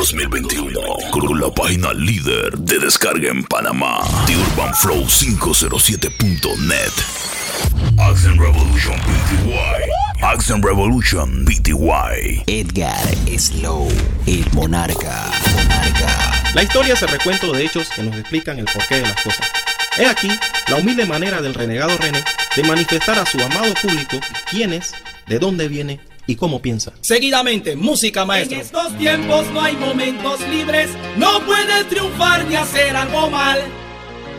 2021 con la página líder de descarga en Panamá, The Urban Flow 507.net. Action Revolution PTY. Action Revolution PTY. Edgar Slow, el monarca. monarca. La historia es el recuento de hechos que nos explican el porqué de las cosas. He aquí la humilde manera del renegado René de manifestar a su amado público quién es, de dónde viene y cómo piensa. Seguidamente, música maestro. En estos tiempos no hay momentos libres, no puedes triunfar ni hacer algo mal.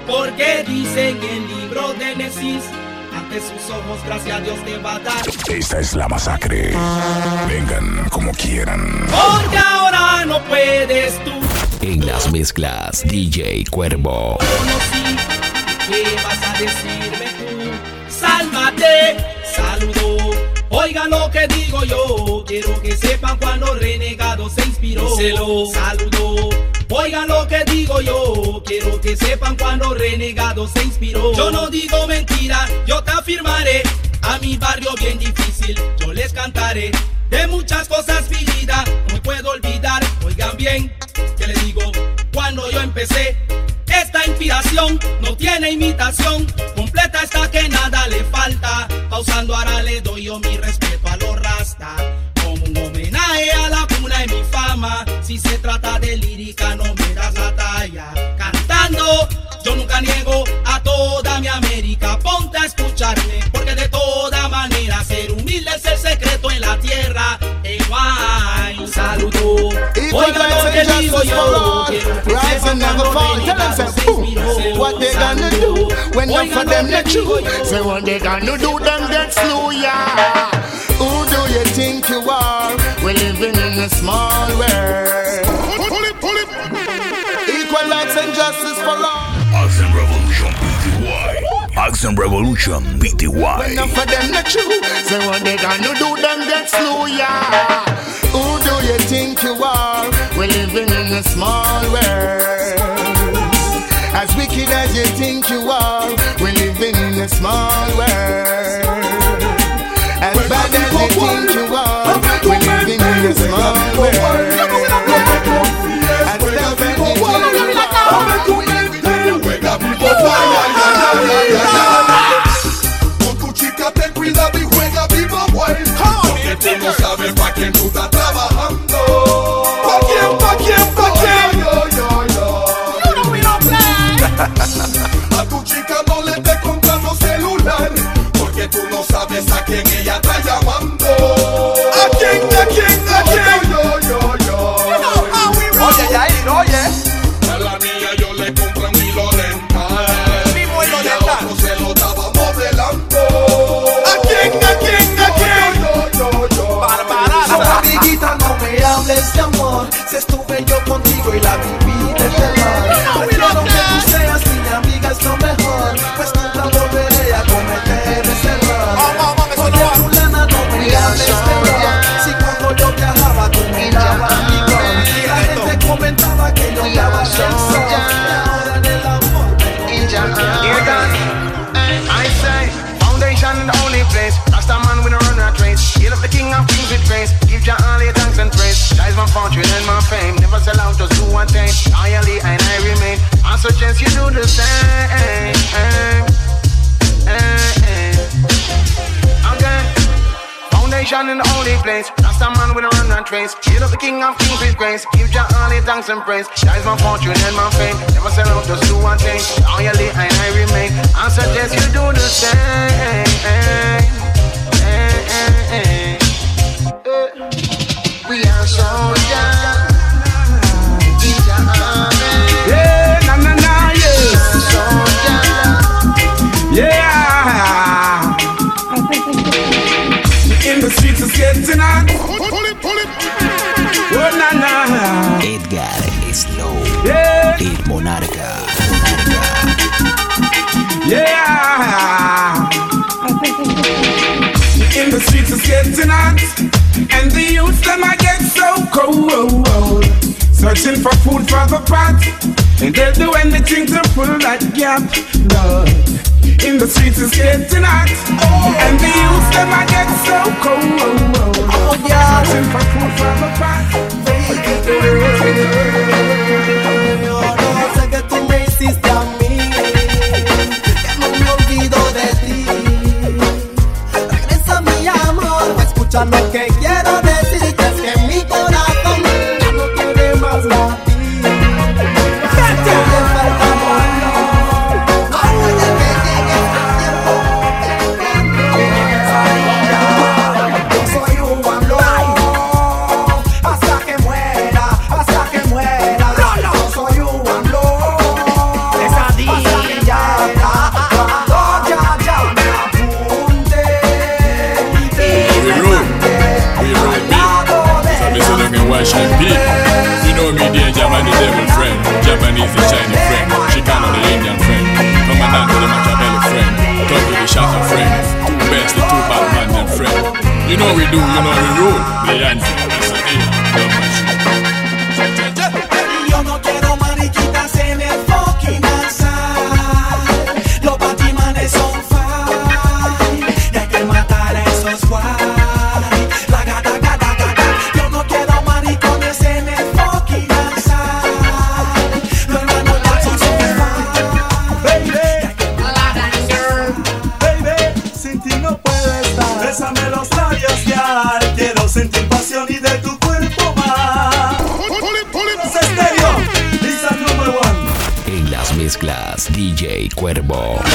Porque dice en el libro de Nesis, ante sus ojos, gracias a Dios te va a dar. Esta es la masacre. Vengan como quieran. Porque ahora no puedes tú. En las mezclas, DJ Cuervo. Conocí, ¿qué vas a decirme tú? Sálvate, saludo. Oigan lo que digo yo, quiero que sepan cuando renegado se inspiró. Díselo. Saludo. Oigan lo que digo yo, quiero que sepan cuando renegado se inspiró. Yo no digo mentira, yo te afirmaré. A mi barrio bien difícil, yo les cantaré. De muchas cosas mi vida, no puedo olvidar. Oigan bien, que les digo, cuando yo empecé, esta inspiración no tiene imitación, completa está que nada le falta. Mi respeto a los rasta. Como un homenaje a la cuna de mi fama. Si se trata de lírica, no me das la talla. Cantando, yo nunca niego a toda mi América. Ponte a escucharme, porque de toda manera ser humilde es el secreto en la tierra. En guay, saludo. Oiga lo que digo yo. quiero que sepan and never cuando fall. Tell them, renegado say, se boom. inspiró. What they gonna do when none Oiga for them que not digo true? Say what they gonna do, them get slow, yeah. Who do you think you are? We're living in a small world. Pull it, pull it. Equal rights and justice for all. Action Revolution PTY. Action Revolution BTY. When none for them not true. Say what they gonna do, them get slow, yeah. Who do you think you are? We're living in a small world. As wicked as you think you are, we're living in a small world. As bad as you think you are, we're living in a small world. As tough as you think you are, tu chica ten cuidado y juega viva wild Porque tú no sabes pa' quién tú estás thanks and praise. That is my fortune and my fame. Never sell out, just do one thing. Loyally I getting hot, and the youth them I get so cold. Searching for food for the pot, and they'll do anything to fill that gap. Love in the streets is getting hot, and the youth them I get so cold. Oh, yeah. Searching for food for the pot, they'll do anything to fill that. do, you know the rule. The answer. DJ Cuervo.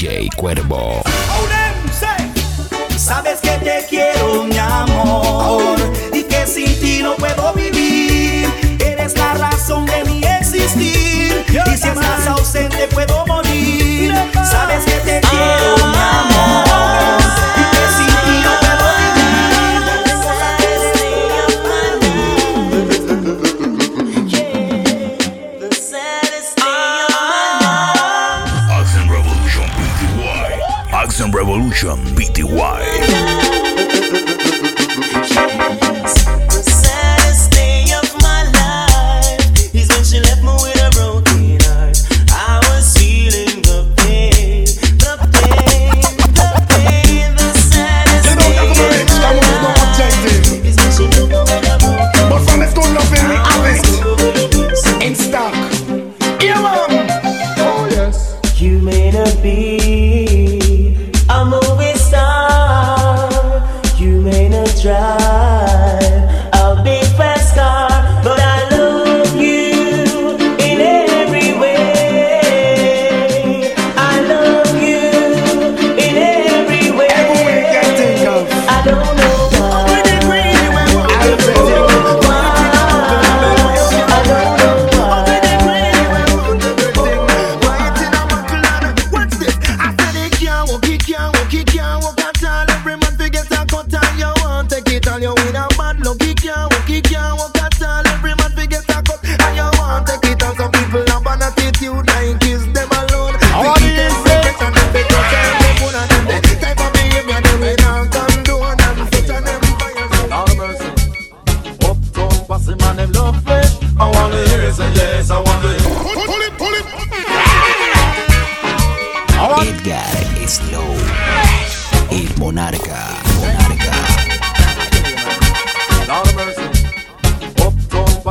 DJ Cuervo.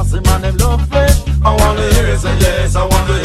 Bossy my name love flesh. I wanna hear it say yes, I wanna hear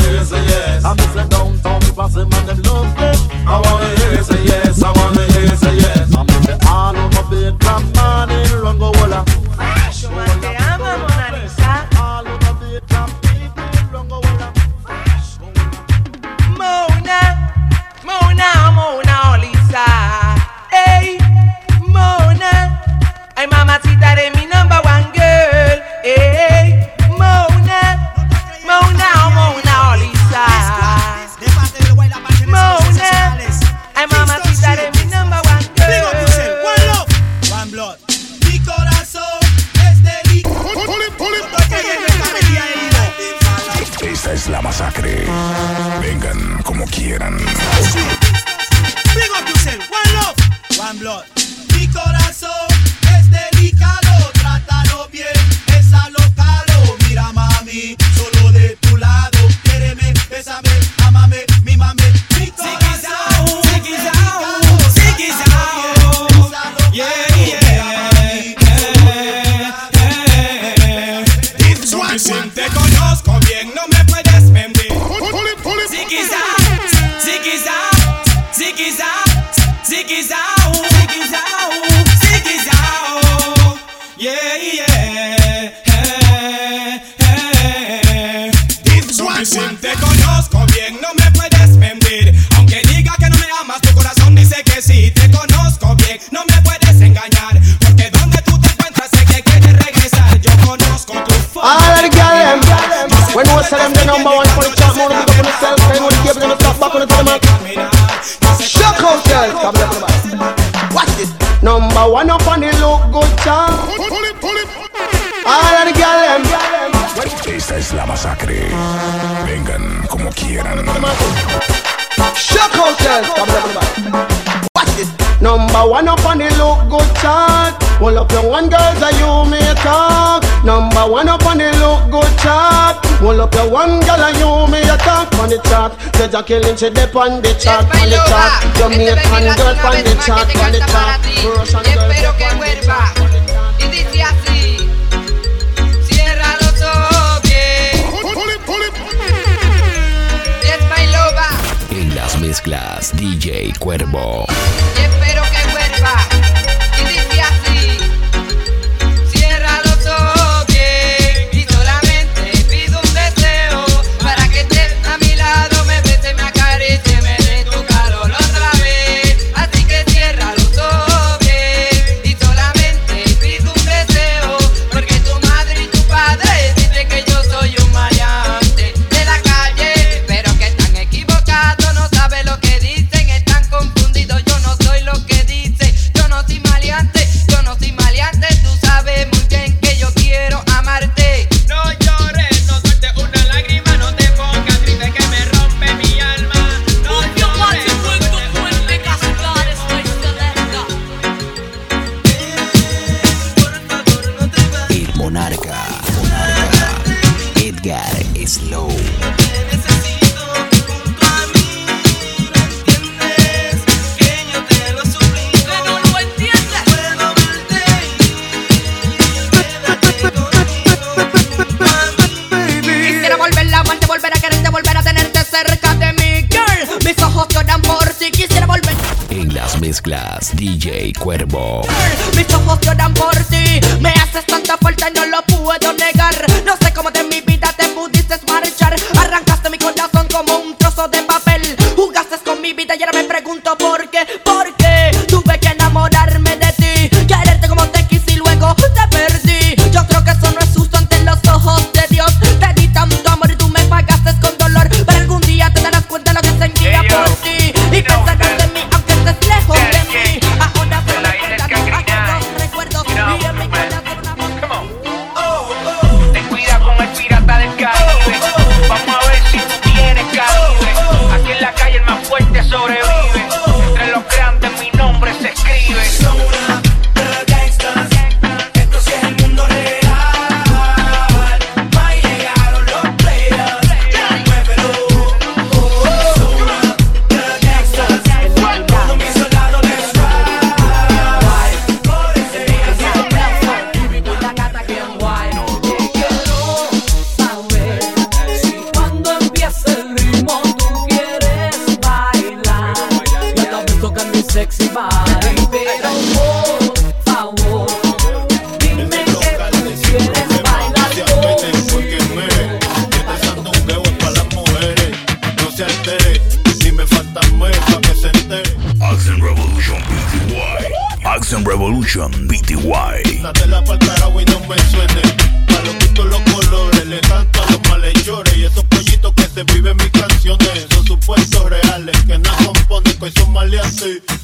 Esta es la masacre. Vengan como quieran. Shock hotel. Watch this. Number one up on the look good chart. Pull up your one girls that you may talk. Number one up on the look good chart. Pull up your one girl and you may talk on the chart. Said you're killing she dip on the chart, on the chart. Jamaican girl on the chart, on the chart. Russian girl on the chart. DJ Cuervo.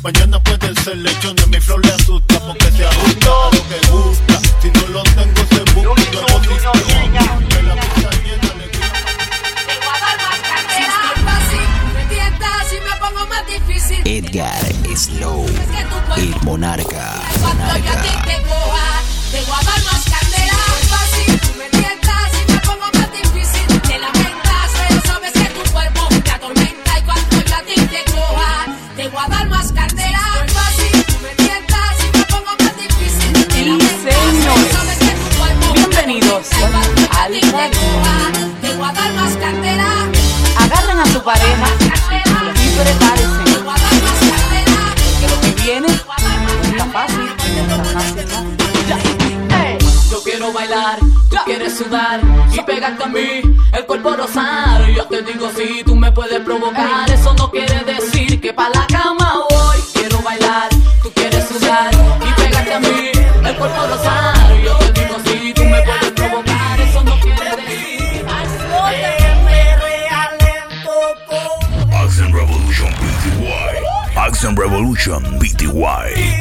Mañana puede ser lechón y a mi flor le asusta porque se ajusta a lo que gusta. Si no lo tengo, se busca y luego dice la pizza llena le Edgar Slow, el monarca. monarca. Te voy a dar más candela. de Cuba. Agarren a su pareja y prepárense. Que lo que viene no está fácil, no está fácil, ¿no? Yo quiero bailar, tú quieres sudar y pegarte a mí, el cuerpo rosar. Yo te digo si sí, tú me puedes provocar. Station BTY.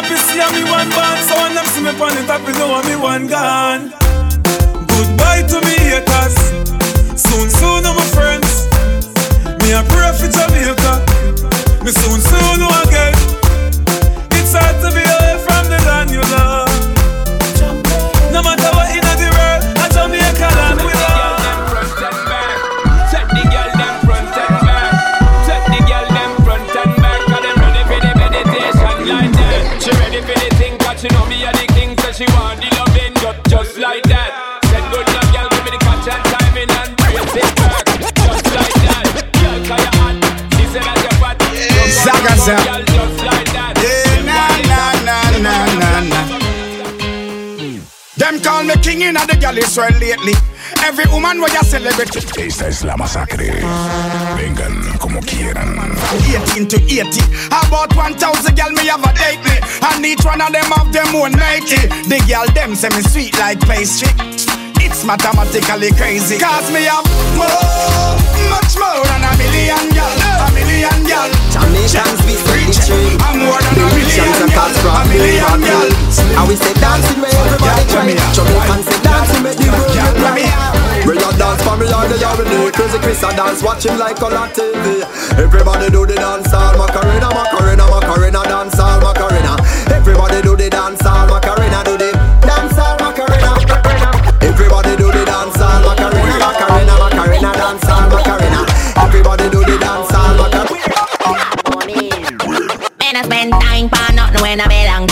Know me happy see me one band So when them see me on the top, you know me one gone Goodbye to me haters. Soon, soon, my friends. Me a pray for Jamaica. Me soon, soon, again. It's hard to be away from the land you love. No matter what in Zaga zap. Girl just like that. Yeah, na na na na na na. Them call me king in the galleys well lately. Every woman where you celebrate. Esta es la masacre. Vengan como quieran. 18 to 80. About 1,000 gal me have a date me. And each one of them have them own matey. The gal them say me sweet like pastry. It's mathematically crazy. Cause me have more, much more than a million gal. A million gal. Jamaicans we say. I'm more than a rich and million gal. A million gal. And we say dancing where everybody try. Jamaicans say dancing make the world right. We a dance for me all the need Crazy Chris a dance watching like on TV Everybody do the dance all Macarena, Macarena, Macarena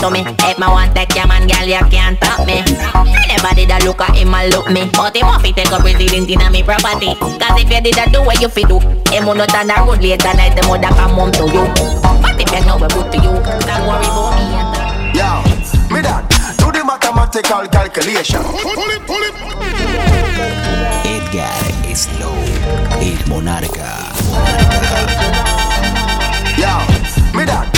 to me. If me want take your man, girl, you can't stop me. Anybody that look at him and look me, but him want to take a resident in me property. Cause if you did that do what you fi do, him will not turn the road later night, them woulda come home to you. But if you know we good to you, don't worry about me. Yo, me dad, do the mathematical calculation. Edgar Slow, el monarca. Yo, me dad, do the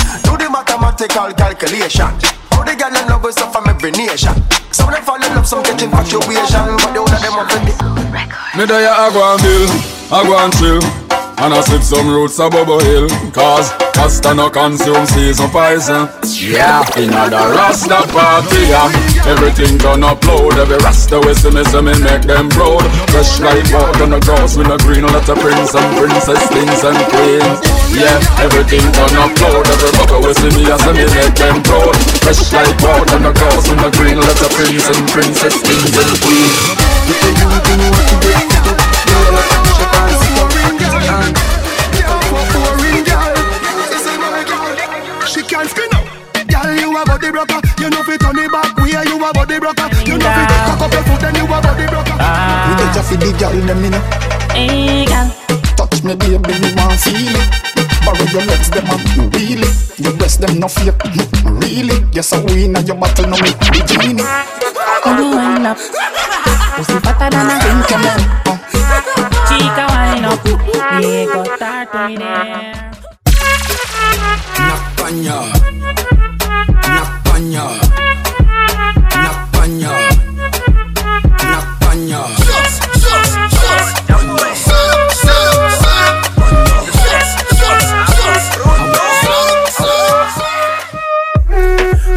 mathematical calculation. How the girl in love some from every nation. Some of them fall in love, some get infatuation, but the older them up in the Me there I go and bill, I go and chill And I sip some roots of Bubble Hill Cause Rasta no consume season poison eh? Yeah, in the Rasta party yeah. Everything done upload Every Rasta we see me, see me make them proud. Fresh like water on the grass with a green Let a prince and princess, kings and queens. Yeah, everything done upload Every bubble we see me, I see me make them proud. Fresh like water on the grass with a green Let a prince and princess, kings and queens broker. You know fi turn it back. Where you a body broker. You know fi cock up your foot and you a body broker. Ah. You get your fi the girl them inna. Hey, girl. Touch me, baby, me want feel it. Borrow your legs, them up, really. Your breast, them no fake, really. Yes, I win at your battle, no me bikini. When you wind up, pussy fatter than a zinc man. Chica wind up, we go start to me there. Napaña, Napaña, Napaña, Napaña.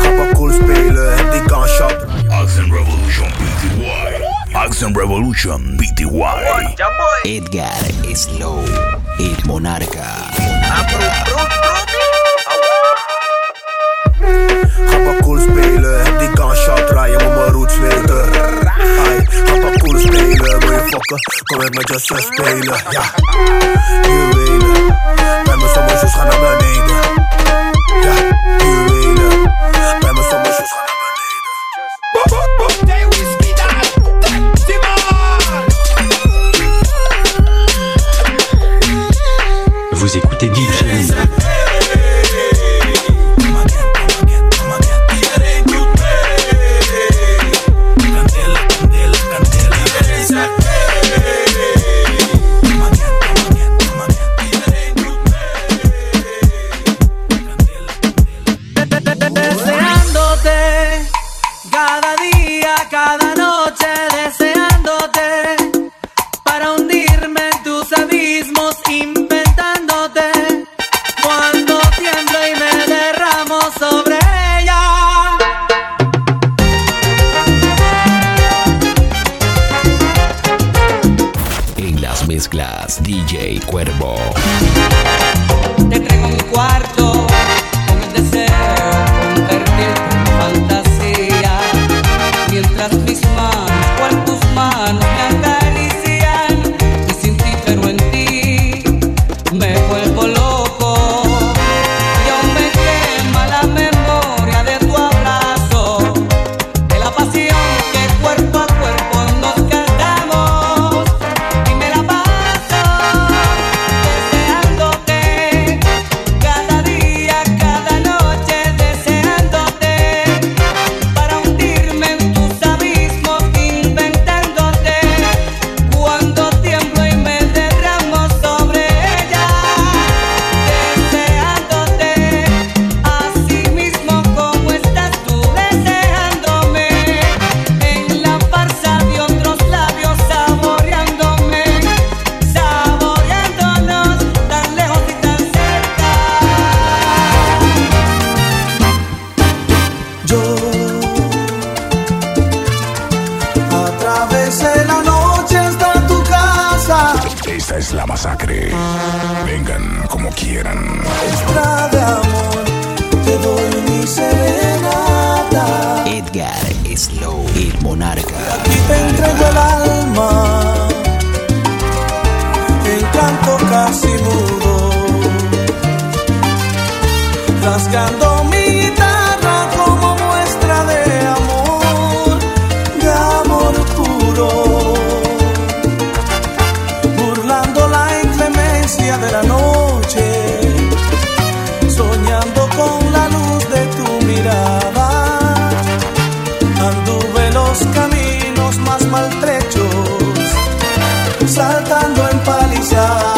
Rapper spelen, heb die kan shot. Accent Revolution PTY. Accent Revolution PTY. Edgar Slow, el monarca. Rapper fokken? Kom met me just spelen, ja. Juwelen, bij mijn sommige shoes gaan naar beneden. Anduve los caminos más maltrechos, saltando en palizadas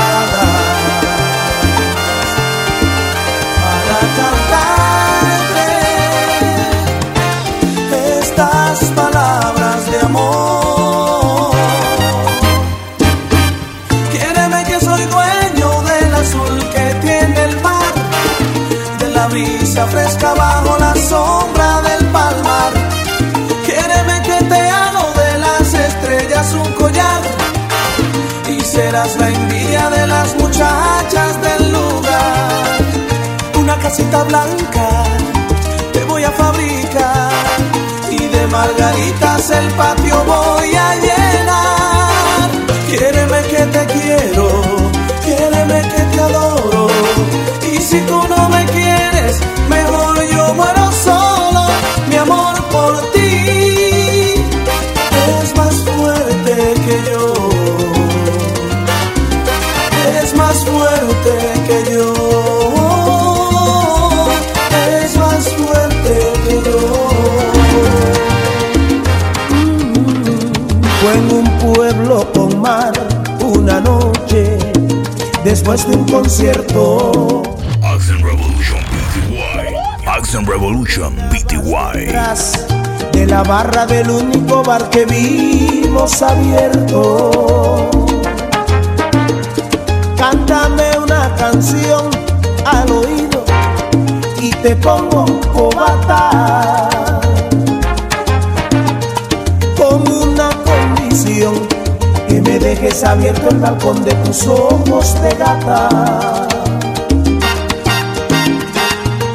Blanca te voy a fabricar y de margaritas el patio voy a llenar. Quiéreme que te quiero, quiéreme que te adoro y si tú no me después de un concierto. Action Revolution PTY. Action Revolution PTY. Detrás de la barra del único bar que vimos abierto. Cántame una canción al oído y te pongo cobata. Dejes abierto el balcón de tus ojos de gata.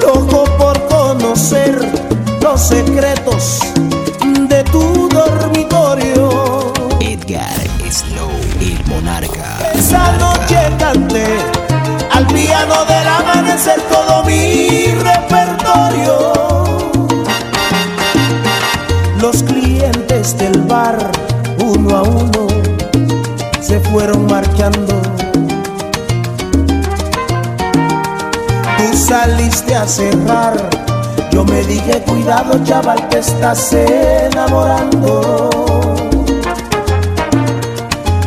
Loco por conocer los secretos de tu dormitorio. Edgar Slow, el monarca. Esa noche canté al piano del amanecer todo mi repertorio. Fueron marchando. Tú saliste a cerrar, yo me dije, cuidado chaval, te estás enamorando.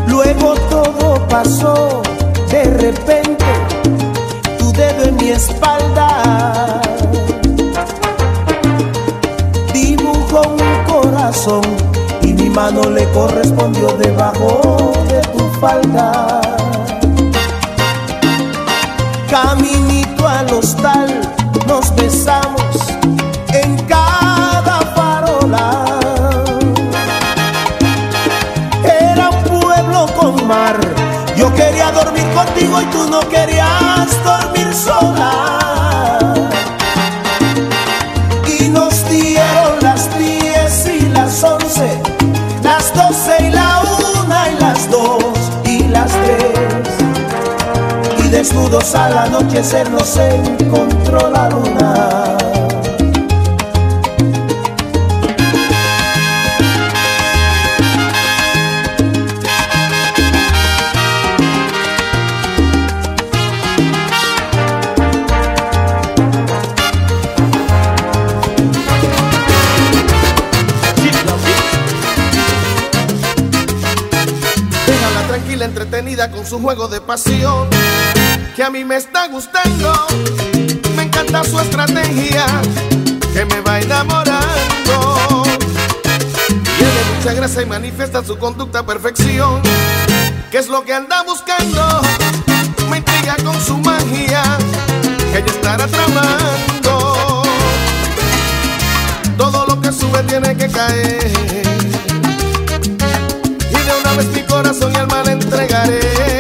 Luego todo pasó de repente, tu dedo en mi espalda dibujó un corazón y mi mano le correspondió debajo Caminito al hostal, nos besamos en cada farola. Era un pueblo con mar, yo quería dormir contigo y tú no querías dormir sola. Desnudos al anochecer nos encontró la luna. entretenida con su juego de pasión que a mí me está gustando. Me encanta su estrategia, que me va enamorando. Tiene mucha gracia y manifiesta su conducta a perfección. ¿Qué es lo que anda buscando? Me intriga con su magia, que ella estará tramando. Todo lo que sube tiene que caer. Y de una vez mi corazón y alma le entregaré.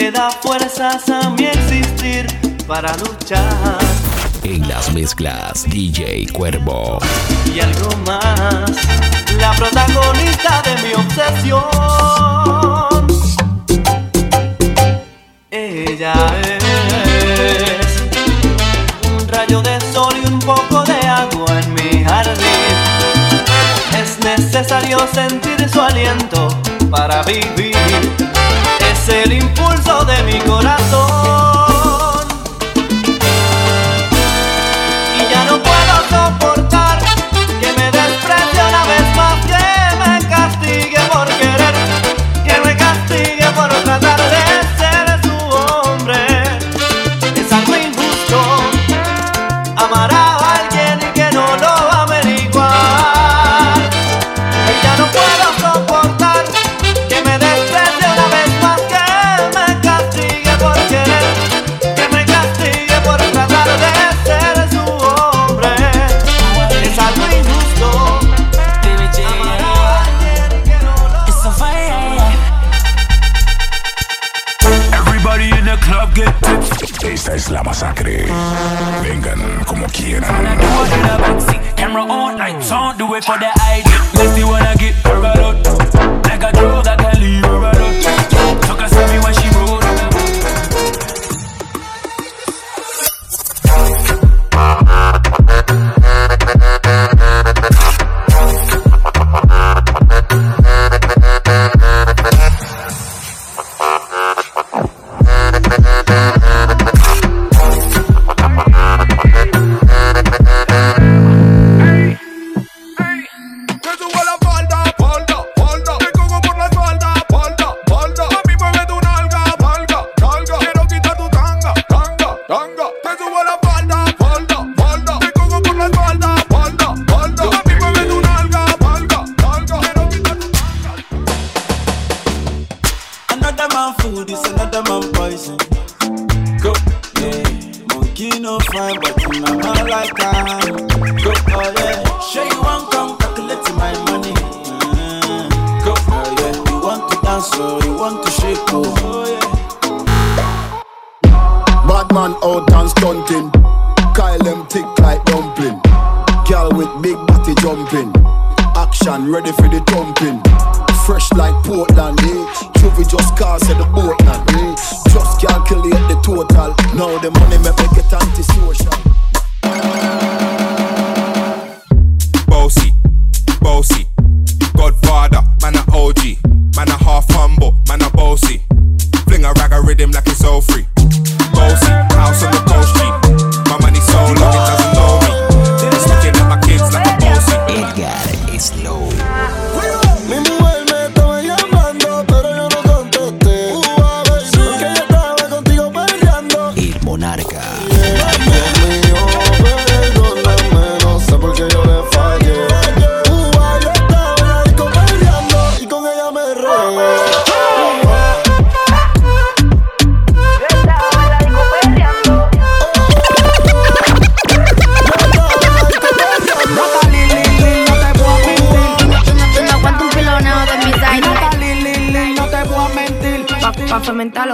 le da fuerzas a mi existir para luchar. En las mezclas, DJ Cuervo. Y algo más, la protagonista de mi obsesión. Ella es un rayo de sol y un poco de agua en mi jardín. Es necesario sentir su aliento para vivir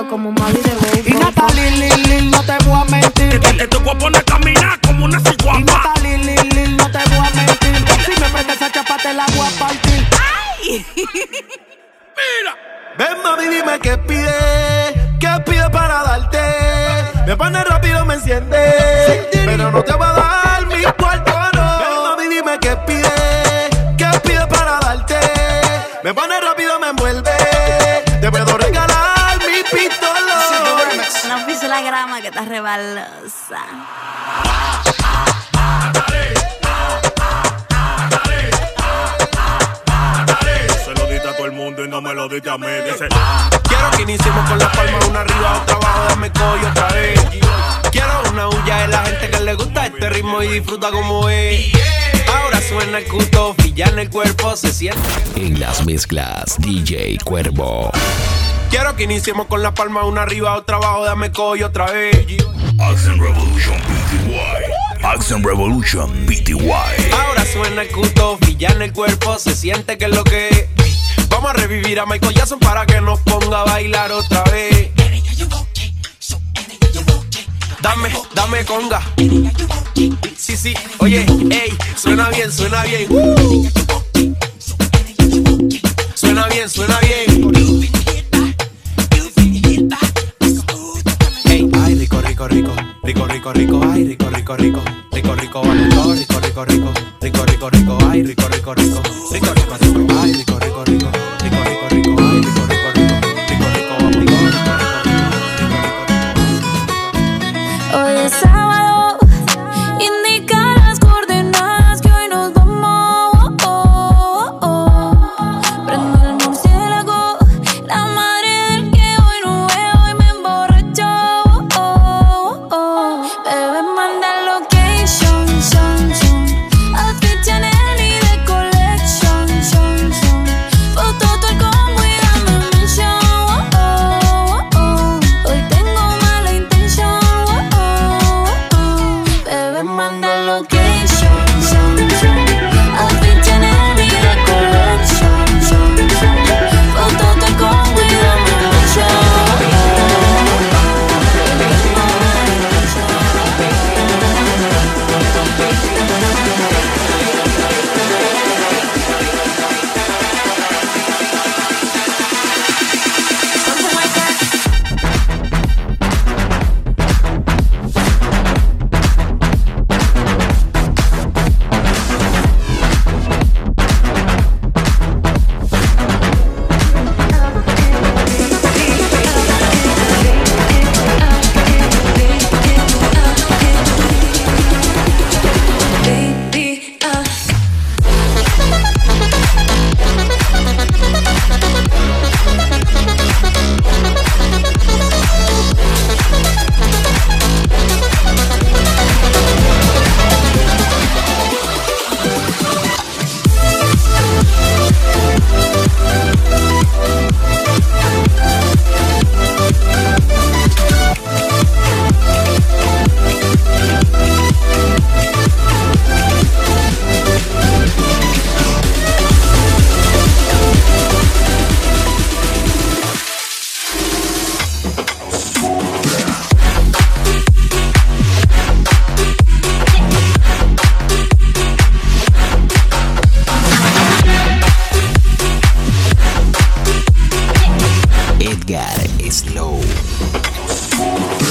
como me. Dice, Quiero que iniciemos con la palma una arriba, otra abajo, dame coño otra vez. Quiero una huya de la gente que le gusta este ritmo y disfruta como es. Ahora suena el cuto, ya en el cuerpo se siente. En las mezclas, DJ Cuervo. Quiero que iniciemos con la palma una arriba, otra abajo, dame coño otra vez. Action Revolution PTY. Action Revolution PTY. Ahora suena el cuto, ya en el cuerpo se siente que es lo que es. Vamos a revivir a Michael Jackson para que nos ponga a bailar otra vez. Dame, dame conga. Sí, sí, oye, ey, suena bien, suena bien. Uh. Suena bien, suena bien. Ey, ay, rico, rico, rico. Rico, rico, rico, ay, rico, rico, rico. Rico, rico, rico, rico, rico, rico. Rico, rico, rico, ay, rico, rico, rico. Rico, rico, rico, ay, rico. Edgar Slow.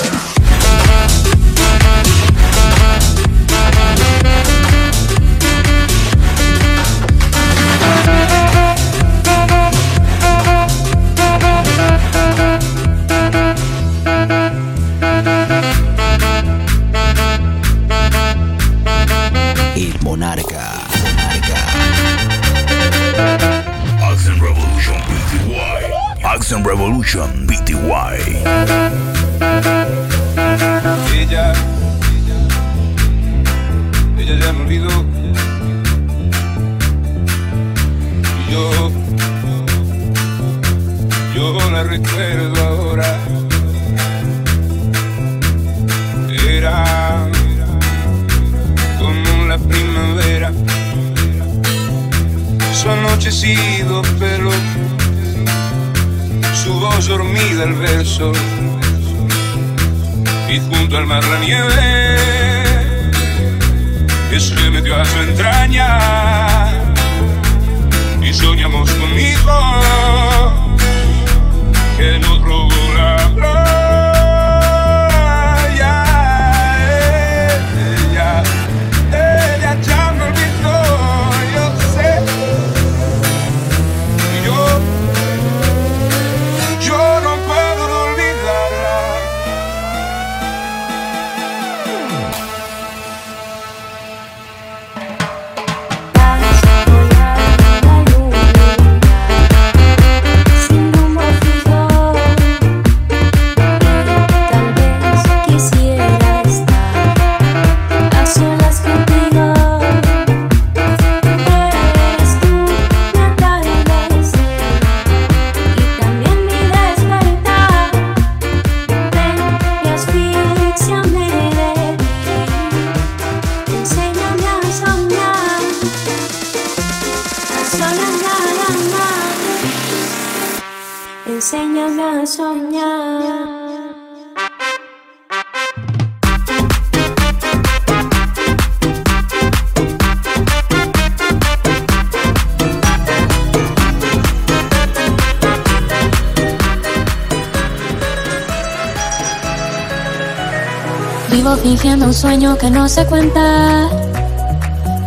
Un sueño que no sé cuenta.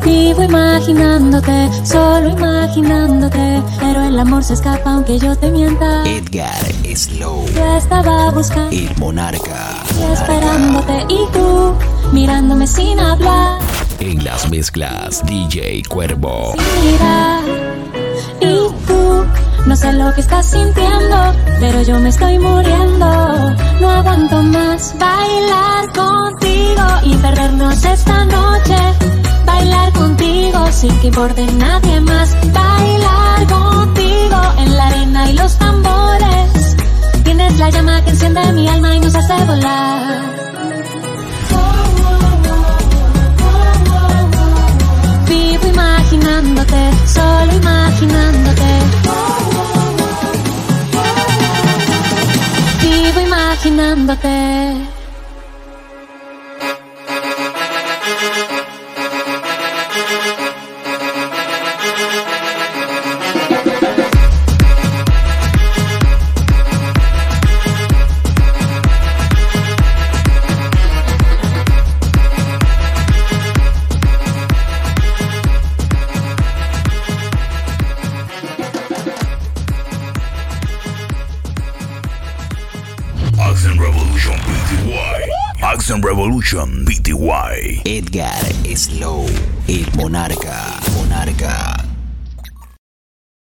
Vivo imaginándote, solo imaginándote. Pero el amor se escapa aunque yo te mienta. Edgar Slow, Yo estaba buscando el monarca. esperándote y tú mirándome sin hablar. En las mezclas, DJ Cuervo. Mira, y tú no sé lo que estás sintiendo, pero yo me estoy muriendo. No aguanto más bailar contigo y perdernos esta noche. Bailar contigo sin que importe nadie más. Bailar contigo en la arena y los tambores. Tienes la llama que enciende mi alma y nos hace volar. Vivo imaginándote, solo imaginándote. Vivo imaginándote. Accent Edgar Slow, el monarca. Monarca.